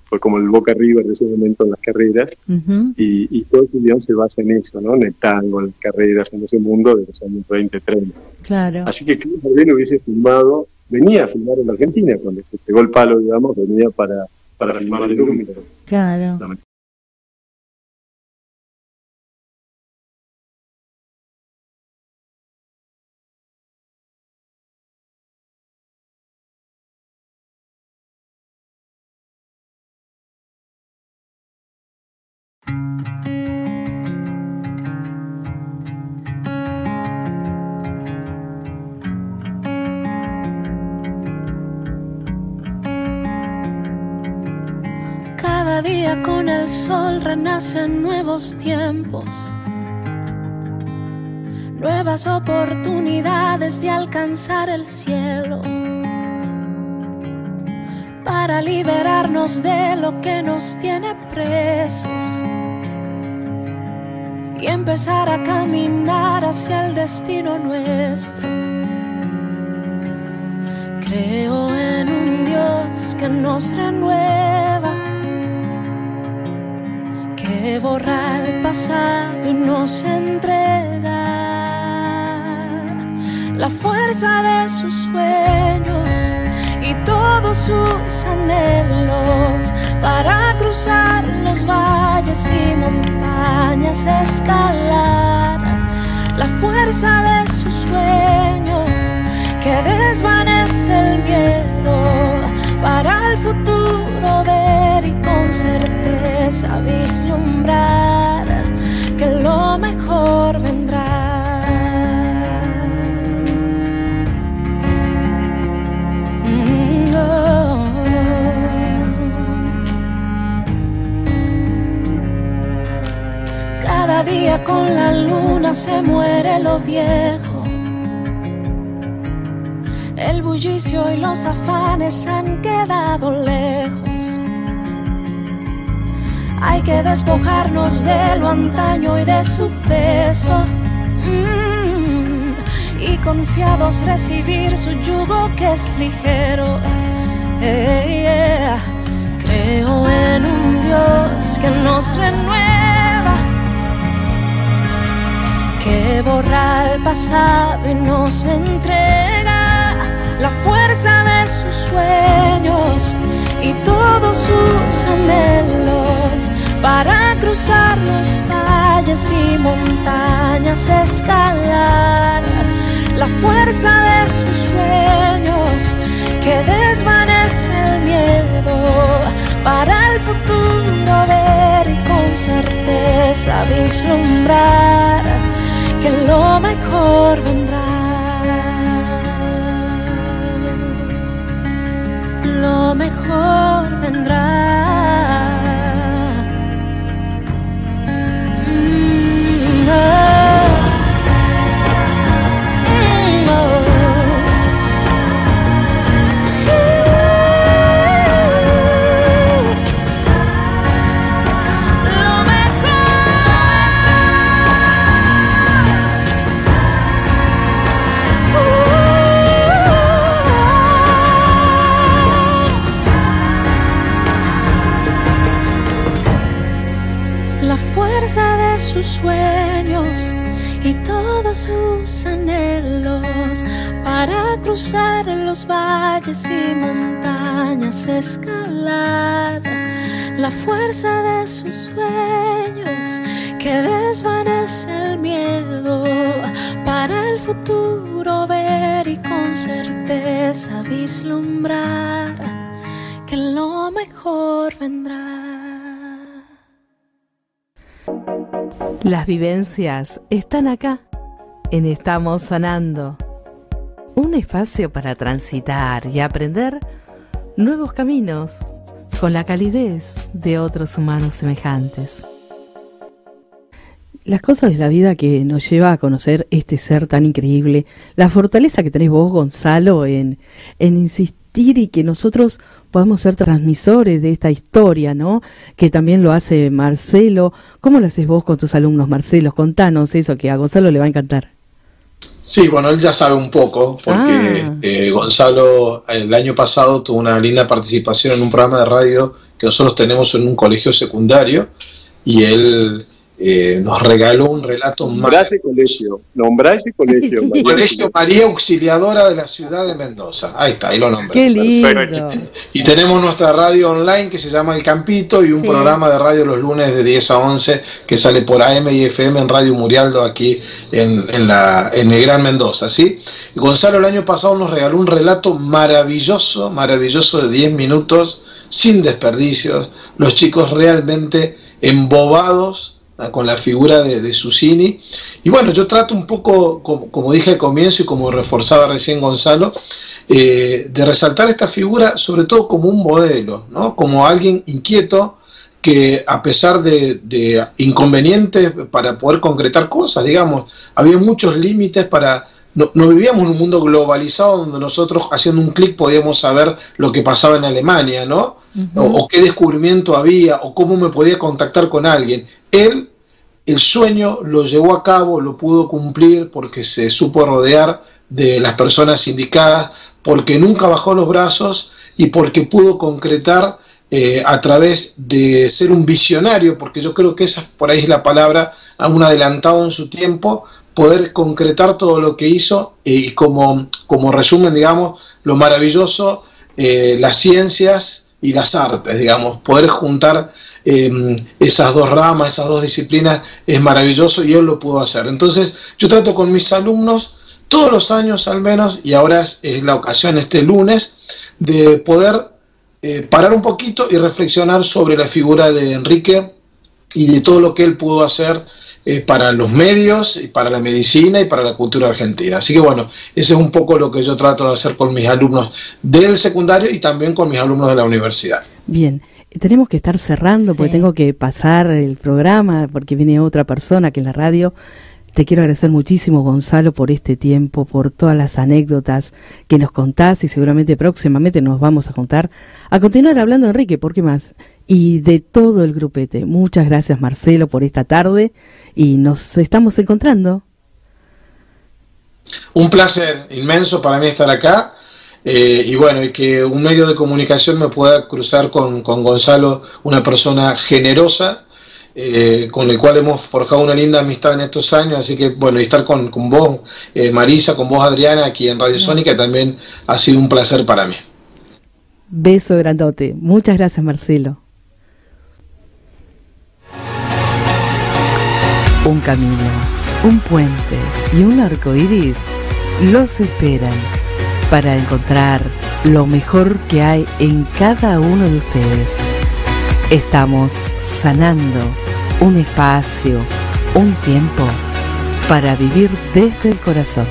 D: fue como el Boca River de ese momento en las carreras, y, todo ese guion se basa en eso, ¿no? En el tango, en las carreras, en ese mundo de los años 20, 30.
B: Claro.
D: Así que Carlos hubiese filmado, venía a filmar en Argentina, cuando se pegó el palo, digamos, venía para, para filmar el número.
B: Claro.
G: Renacen nuevos tiempos. nuevas oportunidades de alcanzar el cielo para liberarnos de lo que nos tiene presos y empezar a caminar hacia el destino nuestro. Creo en un Dios que nos renueva, que borra el pasado y nos entrega. La fuerza de sus sueños y todos sus anhelos para cruzar los valles y montañas, escalar. La fuerza de sus sueños que desvanece el miedo para el futuro ver y con certeza vislumbrar que lo mejor vendrá. día con la luna se muere lo viejo. El bullicio y los afanes han quedado lejos. Hay que despojarnos de lo antaño y de su peso. Mm, y confiados recibir su yugo que es ligero. Creo en un Dios que nos renueva que borra el pasado y nos entrega la fuerza de sus sueños y todos sus anhelos para cruzar los valles y montañas, escalar la fuerza de sus sueños que desvanece el miedo para el futuro ver y con certeza vislumbrar que lo mejor. Cruzar los valles y montañas, escalar la fuerza de sus sueños que desvanece el miedo para el futuro ver y con certeza vislumbrar que lo mejor vendrá.
A: Las vivencias están acá en Estamos Sanando un espacio para transitar y aprender nuevos caminos con la calidez de otros humanos semejantes. Las cosas de la vida que nos lleva a conocer este ser tan increíble, la fortaleza que tenés vos, Gonzalo, en, en insistir y que nosotros podamos ser transmisores de esta historia, ¿no? Que también lo hace Marcelo. ¿Cómo lo haces vos con tus alumnos, Marcelo? Contanos eso, que a Gonzalo le va a encantar.
E: Sí, bueno, él ya sabe un poco, porque ah. eh, Gonzalo el año pasado tuvo una linda participación en un programa de radio que nosotros tenemos en un colegio secundario y él eh, nos regaló un relato
D: Nombrá ese colegio, nombrá ese colegio.
E: Colegio María Auxiliadora de la ciudad de Mendoza. Ahí está, ahí lo nombré.
A: Qué lindo.
E: Y tenemos nuestra radio online que se llama El Campito y un programa de radio los lunes de 10 a 11 que sale por AM y FM en Radio Murialdo aquí en, en, la, en el Gran Mendoza. ¿sí? Gonzalo el año pasado nos regaló un relato maravilloso, maravilloso de 10 minutos, sin desperdicios. Los chicos realmente embobados con la figura de, de Susini. Y bueno, yo trato un poco, como, dije al comienzo y como reforzaba recién Gonzalo, eh, de resaltar esta figura sobre todo como un modelo, ¿no? como alguien inquieto que a pesar de, inconvenientes para poder concretar cosas, digamos, había muchos límites para... No, vivíamos en un mundo globalizado donde nosotros haciendo un clic podíamos saber lo que pasaba en Alemania, ¿no? O, qué descubrimiento había, o cómo me podía contactar con alguien. Él, el sueño lo llevó a cabo, lo pudo cumplir porque se supo rodear de las personas indicadas, porque nunca bajó los brazos y porque pudo concretar eh, a través de ser un visionario, porque yo creo que esa por ahí es la palabra, un adelantado en su tiempo, poder concretar todo lo que hizo y como, como resumen, digamos, lo maravilloso, eh, las ciencias y las artes, digamos, poder juntar em, esas dos ramas, esas dos disciplinas es maravilloso y él lo pudo hacer. Entonces, yo trato con mis alumnos todos los años al menos, y ahora es, la ocasión este lunes, de poder eh, parar un poquito y reflexionar sobre la figura de Enrique y de todo lo que él pudo hacer eh, para los medios, y para la medicina y para la cultura argentina. Así que bueno, ese es un poco lo que yo trato de hacer con mis alumnos del secundario y también con mis alumnos de la universidad.
A: Bien, tenemos que estar cerrando porque tengo que pasar el programa porque viene otra persona que en la radio te quiero agradecer muchísimo, Gonzalo, por este tiempo, por todas las anécdotas que nos contás y seguramente próximamente nos vamos a contar. A continuar hablando, Enrique, ¿por qué más? Y de todo el grupete. Muchas gracias, Marcelo, por esta tarde y nos estamos encontrando.
E: Un placer inmenso para mí estar acá. Eh, y bueno, y que un medio de comunicación me pueda cruzar con, con Gonzalo, una persona generosa, eh, con el cual hemos forjado una linda amistad en estos años, así que bueno, y estar con, con vos, eh, Marisa, con vos, Adriana, aquí en Radio Sónica, también ha sido un placer para mí.
A: Beso grandote. Muchas gracias, Marcelo. Un camino, un puente y un arco iris los esperan para encontrar lo mejor que hay en cada uno de ustedes. Estamos sanando un espacio, un tiempo para vivir desde el corazón.